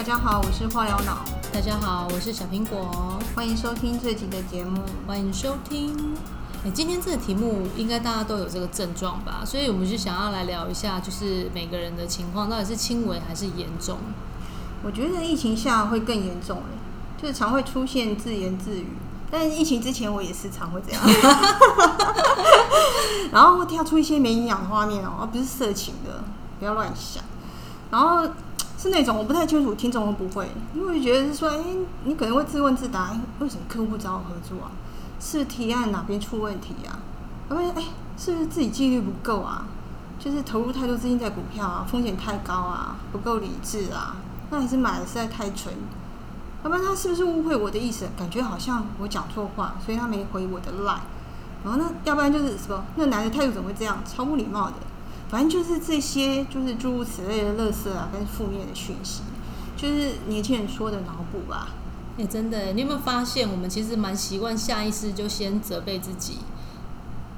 大家好，我是化疗脑，大家好，我是小苹果，欢迎收听这集的节目。欢迎收听。哎，今天这个题目应该大家都有这个症状吧？所以我们就想要来聊一下，就是每个人的情况到底是轻微还是严重。我觉得疫情下会更严重哎，就是常会出现自言自语。但是疫情之前我也是常会这样，然后会跳出一些没营养的画面哦，而不是色情的，不要乱想。然后是那种我不太清楚，听众会不会，因为觉得是说，哎，你可能会自问自答，为什么客户不找我合作啊？是提案哪边出问题啊？因为哎，是不是自己纪律不够啊？就是投入太多资金在股票啊，风险太高啊，不够理智啊？那还是买的实在太蠢？要不然他是不是误会我的意思？感觉好像我讲错话，所以他没回我的 line。然后那要不然就是什么？那男的态度怎么会这样？超不礼貌的。反正就是这些，就是诸如此类的垃圾啊，跟负面的讯息，就是年轻人说的脑补吧。哎，真的，你有没有发现，我们其实蛮习惯下意识就先责备自己，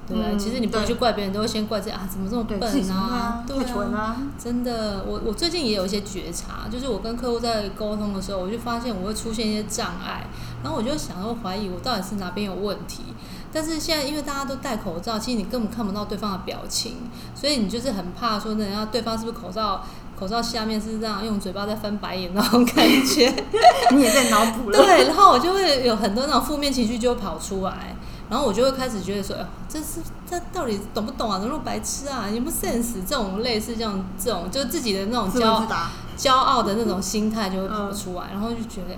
对？其实你不会去怪别人，都会先怪自己啊，怎么这么笨啊？太蠢啊！真的，我我最近也有一些觉察，就是我跟客户在沟通的时候，我就发现我会出现一些障碍，然后我就想要怀疑我到底是哪边有问题。但是现在因为大家都戴口罩，其实你根本看不到对方的表情，所以你就是很怕说，人家对方是不是口罩口罩下面是这样用嘴巴在翻白眼那种感觉，你也在脑补了。对，然后我就会有很多那种负面情绪就会跑出来，然后我就会开始觉得说，哎，这是这到底懂不懂啊？怎么白痴啊？有没有 sense？这种类似这样这种，就自己的那种骄骄傲的那种心态就会跑出来，然后就觉得。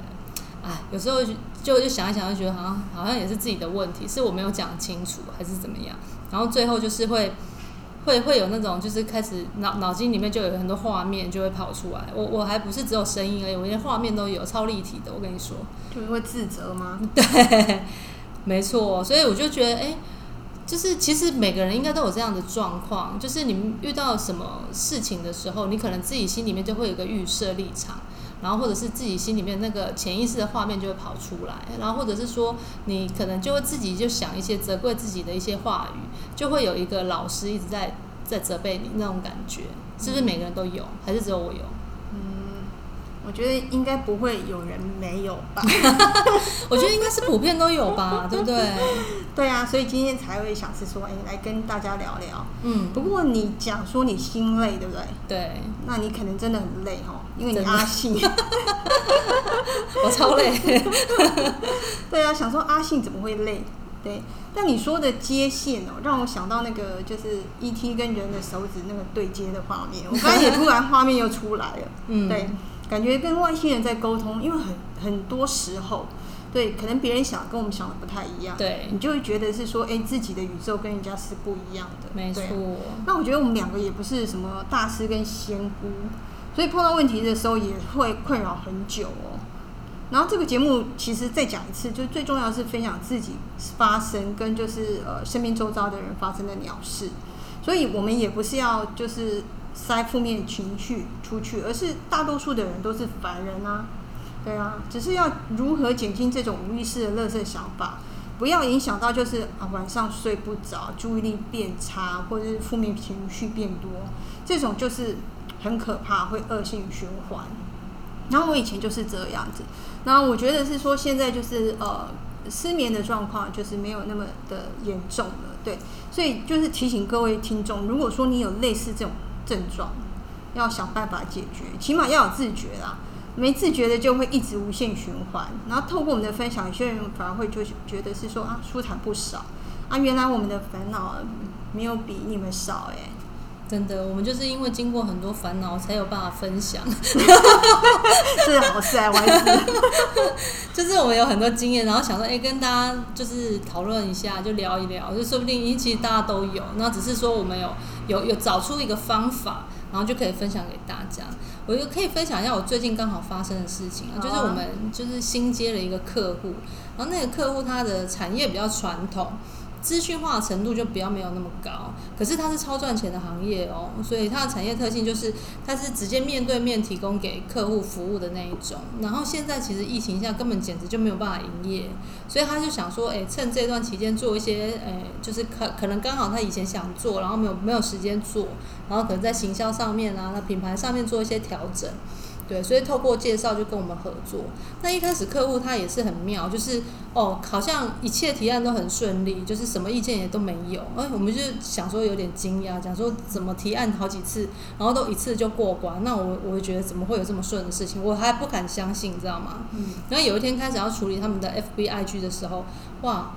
哎，有时候就就想一想，就觉得好像好像也是自己的问题，是我没有讲清楚，还是怎么样？然后最后就是会会会有那种，就是开始脑脑筋里面就有很多画面就会跑出来。我我还不是只有声音而已，我连画面都有，超立体的。我跟你说，就是会自责吗？对，没错。所以我就觉得，哎，就是其实每个人应该都有这样的状况，就是你们遇到什么事情的时候，你可能自己心里面就会有个预设立场。然后或者是自己心里面那个潜意识的画面就会跑出来，然后或者是说你可能就会自己就想一些责怪自己的一些话语，就会有一个老师一直在在责备你那种感觉，是不是每个人都有，还是只有我有？我觉得应该不会有人没有吧？我觉得应该是普遍都有吧，对不对？对啊，所以今天才会想是说，哎，来跟大家聊聊。嗯，不过你讲说你心累，对不对？对，那你可能真的很累哈，因为你阿信，我超累。对啊，想说阿信怎么会累？对，但你说的接线哦，让我想到那个就是 E T 跟人的手指那个对接的画面，我刚才也突然画面又出来了。嗯，对。感觉跟外星人在沟通，因为很很多时候，对，可能别人想跟我们想的不太一样，对，你就会觉得是说，哎，自己的宇宙跟人家是不一样的，没错。那我觉得我们两个也不是什么大师跟仙姑，所以碰到问题的时候也会困扰很久哦。然后这个节目其实再讲一次，就最重要是分享自己发生跟就是呃身边周遭的人发生的鸟事，所以我们也不是要就是。塞负面情绪出去，而是大多数的人都是凡人啊，对啊，只是要如何减轻这种无意识的乐色想法，不要影响到就是啊晚上睡不着，注意力变差，或者是负面情绪变多，这种就是很可怕，会恶性循环。然后我以前就是这样子，然后我觉得是说现在就是呃失眠的状况就是没有那么的严重了，对，所以就是提醒各位听众，如果说你有类似这种。症状要想办法解决，起码要有自觉啦。没自觉的就会一直无限循环。然后透过我们的分享，有些人反而会就觉得是说啊，舒坦不少啊。原来我们的烦恼没有比你们少哎。真的，我们就是因为经过很多烦恼，才有办法分享。这是好事啊，坏事。就是我们有很多经验，然后想说，哎，跟大家就是讨论一下，就聊一聊，就说不定，因为其实大家都有，那只是说我们有有有找出一个方法，然后就可以分享给大家。我就可以分享一下我最近刚好发生的事情啊，就是我们就是新接了一个客户，然后那个客户他的产业比较传统。资讯化程度就比较没有那么高，可是它是超赚钱的行业哦，所以它的产业特性就是它是直接面对面提供给客户服务的那一种。然后现在其实疫情下根本简直就没有办法营业，所以他就想说，哎，趁这段期间做一些，哎，就是可可能刚好他以前想做，然后没有没有时间做，然后可能在行销上面啊，那品牌上面做一些调整。对，所以透过介绍就跟我们合作。那一开始客户他也是很妙，就是哦，好像一切提案都很顺利，就是什么意见也都没有。哎，我们就想说有点惊讶，讲说怎么提案好几次，然后都一次就过关。那我我会觉得怎么会有这么顺的事情？我还不敢相信，你知道吗？嗯。然后有一天开始要处理他们的 FBIG 的时候，哇！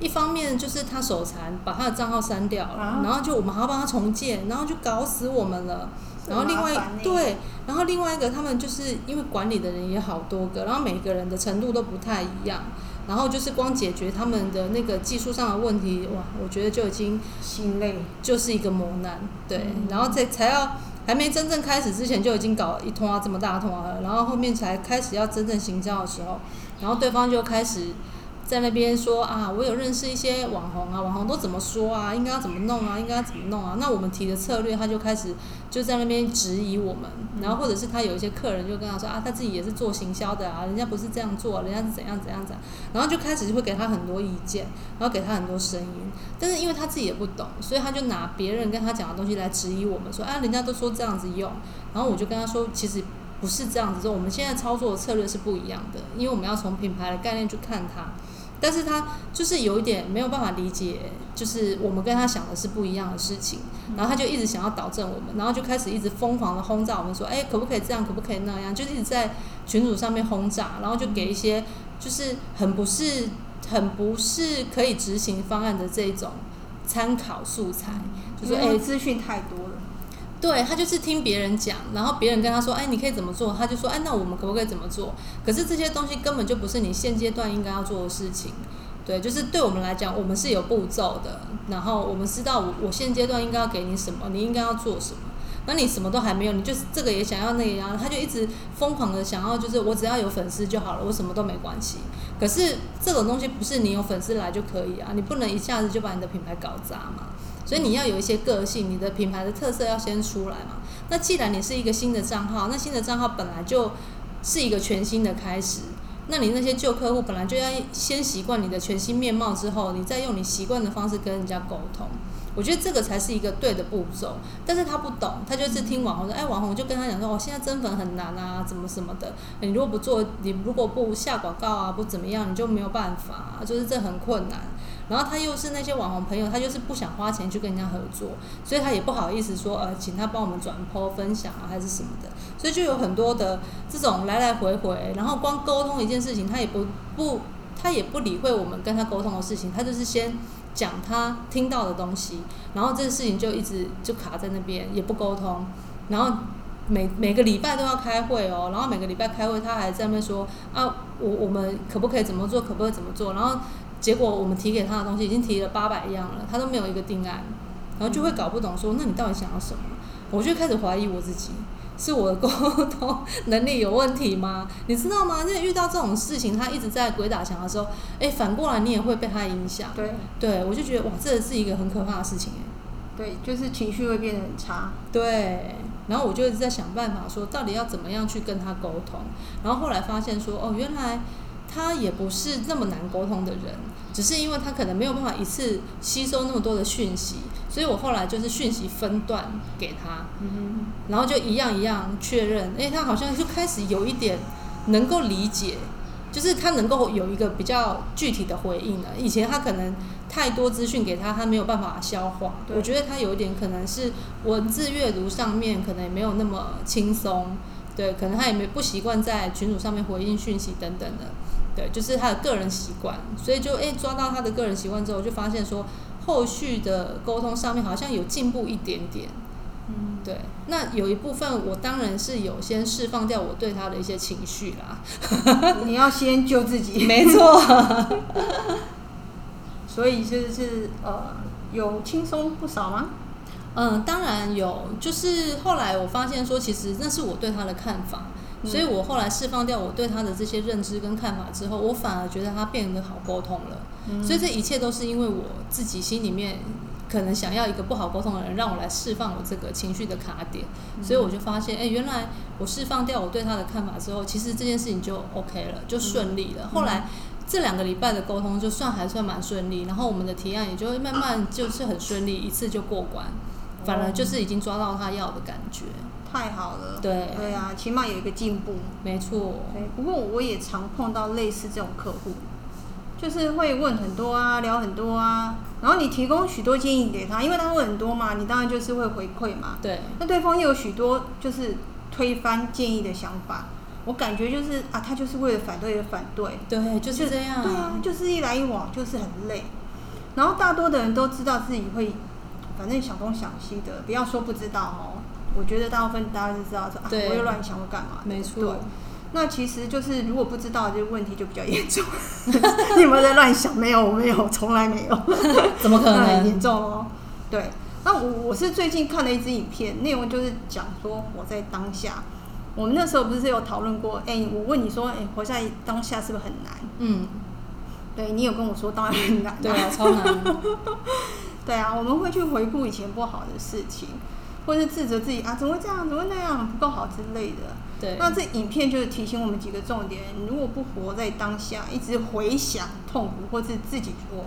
一方面就是他手残，把他的账号删掉了，然后就我们还要帮他重建，然后就搞死我们了。然后另外对，然后另外一个他们就是因为管理的人也好多个，然后每个人的程度都不太一样，然后就是光解决他们的那个技术上的问题，哇，我觉得就已经心累，就是一个磨难。对，然后再才要还没真正开始之前就已经搞一通啊这么大通啊了，然后后面才开始要真正行销的时候，然后对方就开始。在那边说啊，我有认识一些网红啊，网红都怎么说啊？应该要怎么弄啊？应该要怎么弄啊？那我们提的策略，他就开始就在那边质疑我们，然后或者是他有一些客人就跟他说啊，他自己也是做行销的啊，人家不是这样做，人家是怎样怎样怎样，然后就开始就会给他很多意见，然后给他很多声音，但是因为他自己也不懂，所以他就拿别人跟他讲的东西来质疑我们，说啊，人家都说这样子用，然后我就跟他说，其实不是这样子，说我们现在操作的策略是不一样的，因为我们要从品牌的概念去看它。但是他就是有一点没有办法理解，就是我们跟他想的是不一样的事情，然后他就一直想要导正我们，然后就开始一直疯狂的轰炸我们说，哎，可不可以这样，可不可以那样，就一直在群组上面轰炸，然后就给一些就是很不是很不是可以执行方案的这种参考素材，就说哎，资讯太多了。对他就是听别人讲，然后别人跟他说：“哎，你可以怎么做？”他就说：“哎，那我们可不可以怎么做？”可是这些东西根本就不是你现阶段应该要做的事情。对，就是对我们来讲，我们是有步骤的，然后我们知道我我现阶段应该要给你什么，你应该要做什么。那你什么都还没有，你就是这个也想要，那个呀，他就一直疯狂的想要，就是我只要有粉丝就好了，我什么都没关系。可是这种东西不是你有粉丝来就可以啊，你不能一下子就把你的品牌搞砸嘛。所以你要有一些个性，你的品牌的特色要先出来嘛。那既然你是一个新的账号，那新的账号本来就是一个全新的开始。那你那些旧客户本来就要先习惯你的全新面貌之后，你再用你习惯的方式跟人家沟通。我觉得这个才是一个对的步骤。但是他不懂，他就是听网红说，哎，网红就跟他讲说，哦，现在增粉很难啊，怎么什么的。你如果不做，你如果不下广告啊，不怎么样，你就没有办法，就是这很困难。然后他又是那些网红朋友，他就是不想花钱去跟人家合作，所以他也不好意思说，呃，请他帮我们转播分享啊，还是什么的。所以就有很多的这种来来回回，然后光沟通一件事情，他也不不，他也不理会我们跟他沟通的事情，他就是先讲他听到的东西，然后这个事情就一直就卡在那边，也不沟通。然后每每个礼拜都要开会哦，然后每个礼拜开会，他还在那边说啊，我我们可不可以怎么做，可不可以怎么做，然后。结果我们提给他的东西已经提了八百样了，他都没有一个定案，然后就会搞不懂说，那你到底想要什么？我就开始怀疑我自己，是我的沟通能力有问题吗？你知道吗？那遇到这种事情，他一直在鬼打墙的时候，哎，反过来你也会被他影响。对，对我就觉得哇，这是一个很可怕的事情哎。对，就是情绪会变得很差。对，然后我就一直在想办法说，到底要怎么样去跟他沟通。然后后来发现说，哦，原来。他也不是那么难沟通的人，只是因为他可能没有办法一次吸收那么多的讯息，所以我后来就是讯息分段给他，然后就一样一样确认，哎，他好像就开始有一点能够理解，就是他能够有一个比较具体的回应了。以前他可能太多资讯给他，他没有办法消化。我觉得他有一点可能是文字阅读上面可能也没有那么轻松，对，可能他也没不习惯在群组上面回应讯息等等的。对，就是他的个人习惯，所以就诶抓到他的个人习惯之后，就发现说后续的沟通上面好像有进步一点点。嗯，对。那有一部分我当然是有先释放掉我对他的一些情绪啦。你要先救自己。没错。所以就是呃，有轻松不少吗？嗯，当然有。就是后来我发现说，其实那是我对他的看法。所以我后来释放掉我对他的这些认知跟看法之后，我反而觉得他变得好沟通了。所以这一切都是因为我自己心里面可能想要一个不好沟通的人，让我来释放我这个情绪的卡点。所以我就发现，哎，原来我释放掉我对他的看法之后，其实这件事情就 OK 了，就顺利了。后来这两个礼拜的沟通就算还算蛮顺利，然后我们的提案也就慢慢就是很顺利，一次就过关。反而就是已经抓到他要的感觉。太好了。对对啊，起码有一个进步。没错，对，不过我也常碰到类似这种客户，就是会问很多啊，聊很多啊，然后你提供许多建议给他，因为他问很多嘛，你当然就是会回馈嘛。对，那对方又有许多就是推翻建议的想法，我感觉就是啊，他就是为了反对而反对，对，就是这样。对啊，就是一来一往就是很累。然后大多的人都知道自己会，反正想东想西的，不要说不知道哦。我觉得大部分大家就知道说啊，我又乱想，我干嘛？没对错。那其实就是如果不知道，这个问题就比较严重。你有没有在乱想？没有，我没有，从来没有。怎么可能很能？严重哦。对，那我我是最近看了一支影片，内容就是讲说活在当下。我们那时候不是有讨论过？哎、我问你说，哎、活在当下是不是很难？嗯，对你有跟我说，当然很难、对啊，超难。对啊，我们会去回顾以前不好的事情，或是自责自己啊，怎么会这样，怎么会那样，不够好之类的。对，那这影片就是提醒我们几个重点：如果不活在当下，一直回想痛苦或是自己所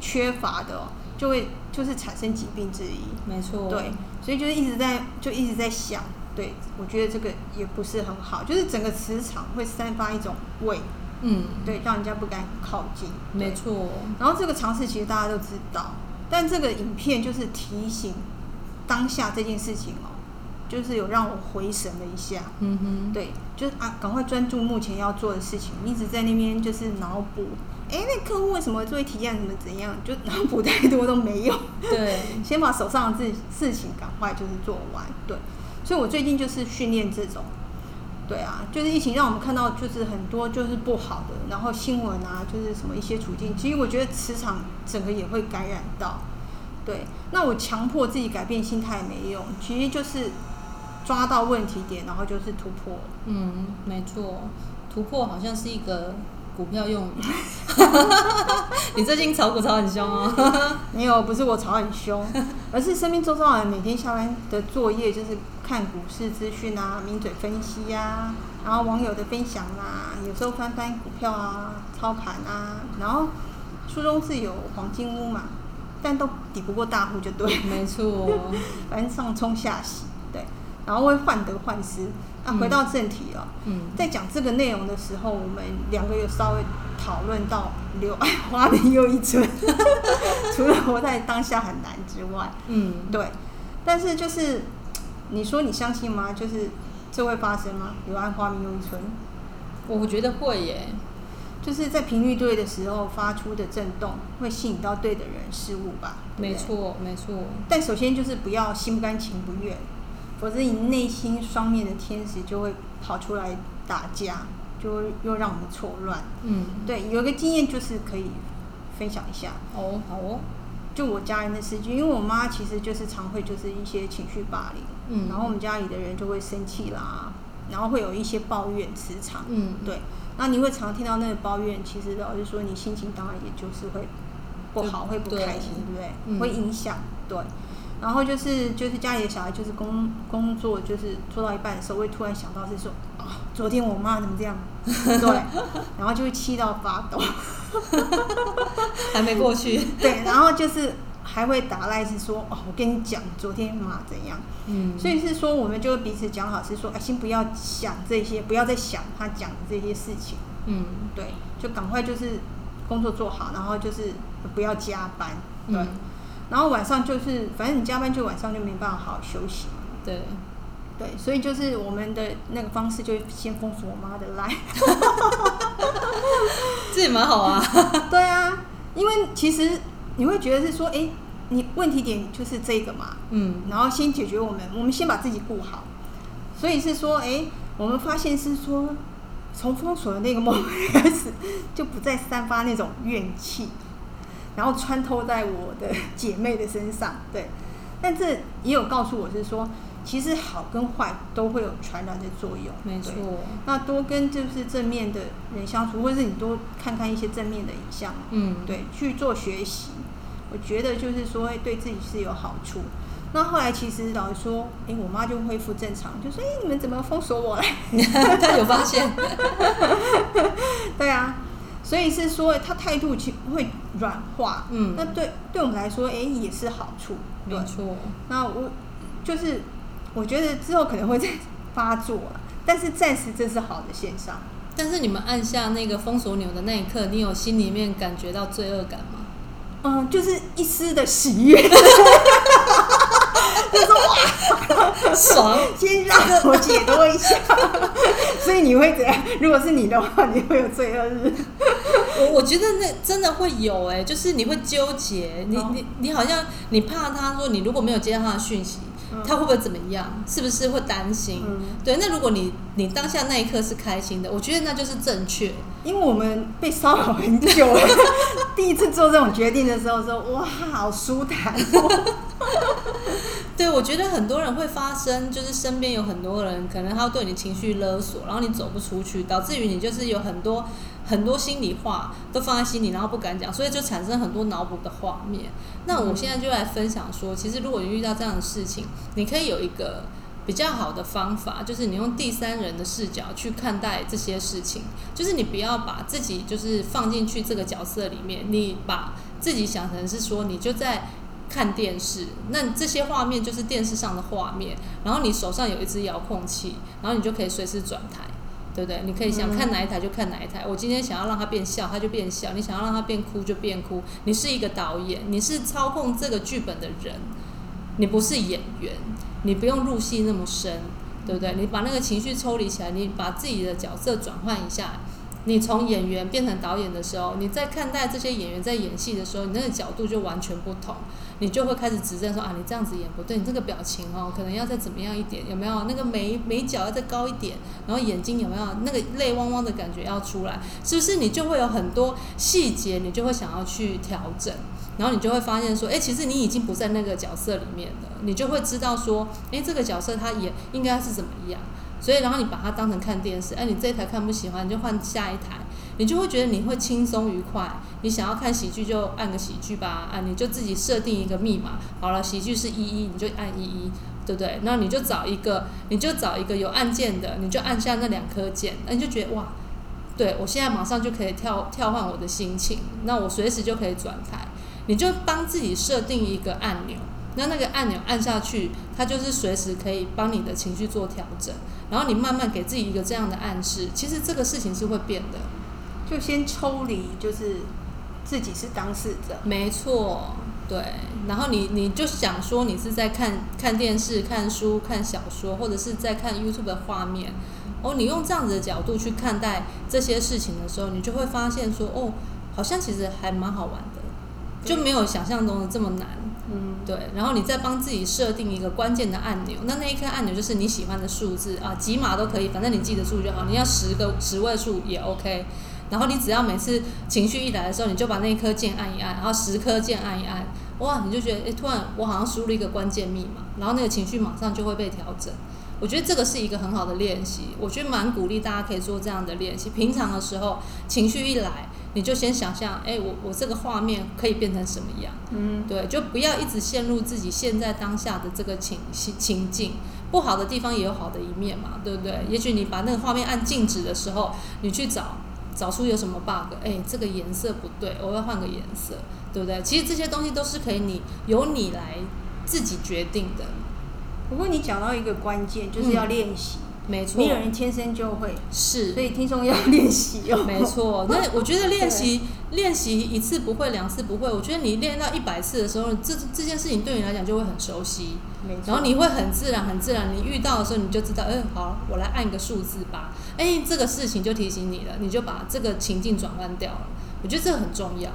缺乏的哦，就会就是产生疾病之一。没错。对，所以就是一直在就一直在想，对我觉得这个也不是很好，就是整个磁场会散发一种味，嗯，对，让人家不敢靠近。没错。然后这个常识其实大家都知道，但这个影片就是提醒当下这件事情哦，就是有让我回神了一下。嗯哼。对，就是啊，赶快专注目前要做的事情，一直在那边就是脑补，哎，那客户为什么做体验，怎么怎样，就脑补太多都没用。对，先把手上的事事情赶快就是做完。对，所以我最近就是训练这种。对啊，就是疫情让我们看到就是很多就是不好的，然后新闻啊，就是什么一些处境，其实我觉得磁场整个也会感染到。对，那我强迫自己改变心态没用，其实就是抓到问题点，然后就是突破。嗯，没错。突破好像是一个股票用语。你最近炒股炒很凶哦。没有，不是我炒很凶，而是身边周遭的人每天下班的作业就是看股市资讯啊、名嘴分析啊，然后网友的分享啊，有时候翻翻股票啊、操盘啊，然后书中自有黄金屋嘛，但都抵不过大户就对了，没错。反正上冲下洗，对，然后会患得患失。那、回到正题哦，嗯，在讲这个内容的时候，我们两个有稍微讨论到柳暗花明又一村，除了活在当下很难之外，嗯，对，但是就是你说你相信吗？就是这会发生吗？柳暗花明又一村，我觉得会耶。就是在频率对的时候发出的震动，会吸引到对的人事物吧？没错，没错。但首先就是不要心不甘情不愿，否则你内心双面的天使就会跑出来打架，就会又让我们错乱。嗯，对，有一个经验就是可以分享一下，哦，好哦。就我家人的事情，因为我妈其实就是常会就是一些情绪霸凌，嗯然后我们家里的人就会生气啦，然后会有一些抱怨磁场，嗯，对，那你会常听到那个抱怨，其实老实说，你心情当然也就是会不好，会不开心，对不对？嗯会影响，对。然后就是就是家里的小孩，就是工工作就是做到一半的时候，会突然想到是说啊，昨天我妈怎么这样，对，然后就会气到发抖，还没过去。对，然后就是还会打赖是说哦，我跟你讲，昨天嘛怎样，嗯，所以是说我们就会彼此讲好，是说哎，先不要想这些，不要再想他讲的这些事情。嗯，对，就赶快就是工作做好，然后就是不要加班，对，嗯然后晚上就是反正你加班就晚上就没办法好好休息，对，对，所以就是我们的那个方式就先封锁我妈的 line，这也蛮好啊。对啊，因为其实你会觉得是说，哎，你问题点就是这个嘛，嗯，然后先解决我们，我们先把自己顾好，所以是说，哎，我们发现是说，从封锁的那个 moment 开始，就不再散发那种怨气，然后穿透在我的 姐妹的身上，对。但这也有告诉我是说，其实好跟坏都会有传染的作用，没错。那多跟就是正面的人相处，或者是你多看看一些正面的影像，嗯，对，去做学习，我觉得就是说会对自己是有好处。那后来其实老实说，诶，我妈就恢复正常，就说：“诶，你们怎么封锁我嘞 他有发现。”对啊，所以是说她态度其会软化，嗯那对对我们来说，哎、也是好处。对没，错，那我就是我觉得之后可能会再发作了，但是暂时这是好的现象。但是你们按下那个封锁钮的那一刻，你有心里面感觉到罪恶感吗？嗯，就是一丝的喜悦，哇爽，先让我解脱一下。所以你会怎样？如果是你的话，你会有罪恶日。我我觉得那真的会有哎、就是你会纠结，你哦你你好像你怕他说你如果没有接到他的讯息，嗯他会不会怎么样？是不是会担心？嗯对，那如果你你当下那一刻是开心的，我觉得那就是正确。因为我们被骚扰很久了，第一次做这种决定的时候说，哇，好舒坦、哦。对，我觉得很多人会发生，就是身边有很多人，可能他对你情绪勒索，然后你走不出去，导致于你就是有很多很多心里话都放在心里，然后不敢讲，所以就产生很多脑补的画面。那我现在就来分享说，其实如果你遇到这样的事情，你可以有一个比较好的方法，就是你用第三人的视角去看待这些事情，就是你不要把自己就是放进去这个角色里面，你把自己想成是说你就在。看电视，那这些画面就是电视上的画面，然后你手上有一只遥控器，然后你就可以随时转台，对不对？你可以想看哪一台就看哪一台。我今天想要让它变笑，它就变笑；你想要让它变哭就变哭。你是一个导演，你是操控这个剧本的人，你不是演员，你不用入戏那么深，对不对？你把那个情绪抽离起来，你把自己的角色转换一下。你从演员变成导演的时候，你在看待这些演员在演戏的时候，你那个角度就完全不同，你就会开始指正说啊，你这样子演不对，你这个表情哦，可能要再怎么样一点，有没有那个眉眉角要再高一点，然后眼睛有没有那个泪汪汪的感觉要出来，是不是？你就会有很多细节，你就会想要去调整，然后你就会发现说，哎，其实你已经不在那个角色里面了，你就会知道说，哎，这个角色他演应该是怎么样。所以，然后你把它当成看电视，哎，你这一台看不喜欢，你就换下一台，你就会觉得你会轻松愉快。你想要看喜剧就按个喜剧吧，啊，你就自己设定一个密码，好了，喜剧是一一，你就按一一，对不对？那你就找一个，你就找一个有按键的，你就按下那两颗键，那你就觉得哇，对我现在马上就可以跳跳换我的心情，那我随时就可以转台，你就帮自己设定一个按钮。那那个按钮按下去，它就是随时可以帮你的情绪做调整，然后你慢慢给自己一个这样的暗示，其实这个事情是会变的。就先抽离，就是自己是当事者。没错，对。然后你你就想说，你是在看看电视、看书、看小说，或者是在看 YouTube 的画面。哦，你用这样子的角度去看待这些事情的时候，你就会发现说，哦，好像其实还蛮好玩的，就没有想象中的这么难。嗯，对，然后你再帮自己设定一个关键的按钮，那那一颗按钮就是你喜欢的数字啊，几码都可以，反正你记得住就好。你要十个十位数也 OK。然后你只要每次情绪一来的时候，你就把那一颗键按一按，然后十颗键按一按，哇，你就觉得诶，突然我好像输入一个关键密码，然后那个情绪马上就会被调整。我觉得这个是一个很好的练习，我觉得蛮鼓励大家可以做这样的练习。平常的时候情绪一来，你就先想象，诶，我我这个画面可以变成什么样？嗯，对，就不要一直陷入自己现在当下的这个情情情境。不好的地方也有好的一面嘛，对不对？也许你把那个画面按静止的时候，你去找找出有什么 bug，哎，这个颜色不对，我要换个颜色，对不对？其实这些东西都是可以你由你来自己决定的，不过你讲到一个关键，就是要练习。没错没，有人天生就会，是所以听众要练习哦。没错，那我觉得练习练习一次不会，两次不会，我觉得你练到一百次的时候，这这件事情对你来讲就会很熟悉，没错。然后你会很自然、很自然，你遇到的时候你就知道，哎，好，我来按一个数字吧，哎，这个事情就提醒你了，你就把这个情境转换掉了。我觉得这个很重要。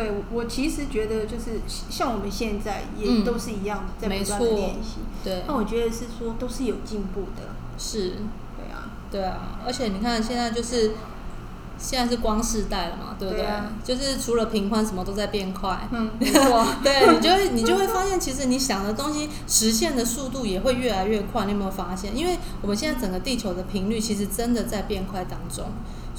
对我我其实觉得就是像我们现在也嗯都是一样在不断的练习。对，那我觉得是说都是有进步的。是，对啊，对啊，而且你看现在就是现在是光世代了嘛，对不对？就是除了频宽，什么都在变快。嗯，没错。对你就会你就会发现，其实你想的东西实现的速度也会越来越快。你有没有发现？因为我们现在整个地球的频率其实真的在变快当中，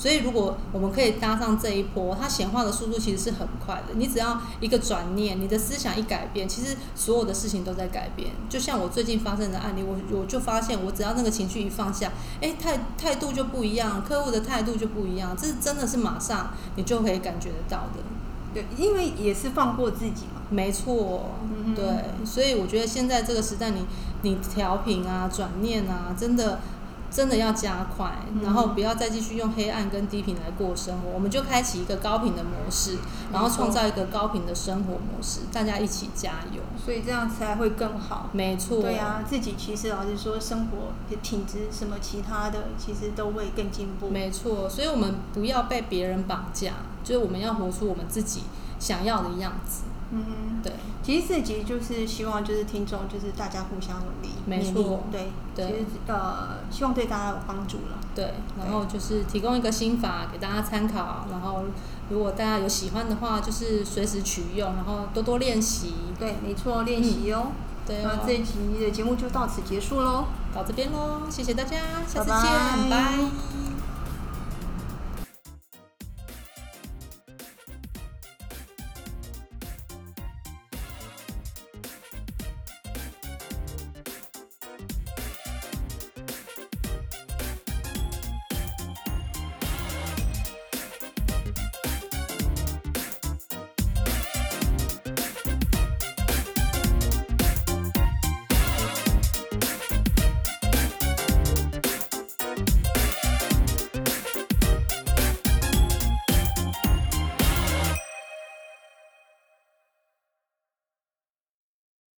所以如果我们可以搭上这一波，它显化的速度其实是很快的。你只要一个转念，你的思想一改变，其实所有的事情都在改变。就像我最近发生的案例，我我就发现，我只要那个情绪一放下，哎，态态度就不一样，客户的态度就不一样，这是真的是马上你就可以感觉得到的。对，因为也是放过自己嘛。没错，对，所以我觉得现在这个时代你，你调频啊、转念啊，真的真的要加快，嗯然后不要再继续用黑暗跟低频来过生活，我们就开启一个高频的模式，然后创造一个高频的生活模式，大家一起加油。所以这样才会更好。没错，对啊，自己其实老实说，生活的品质什么其他的，其实都会更进步。没错，所以我们不要被别人绑架，就是我们要活出我们自己想要的样子。嗯哼。对，其实这集就是希望就是听众就是大家互相努力，没错对，对其实呃希望对大家有帮助了。对，然后就是提供一个心法给大家参考，然后如果大家有喜欢的话，就是随时取用，然后多多练习。对，没错，练习哦。对哦，那这一集的节目就到此结束喽。到这边喽，谢谢大家，下次拜拜见，拜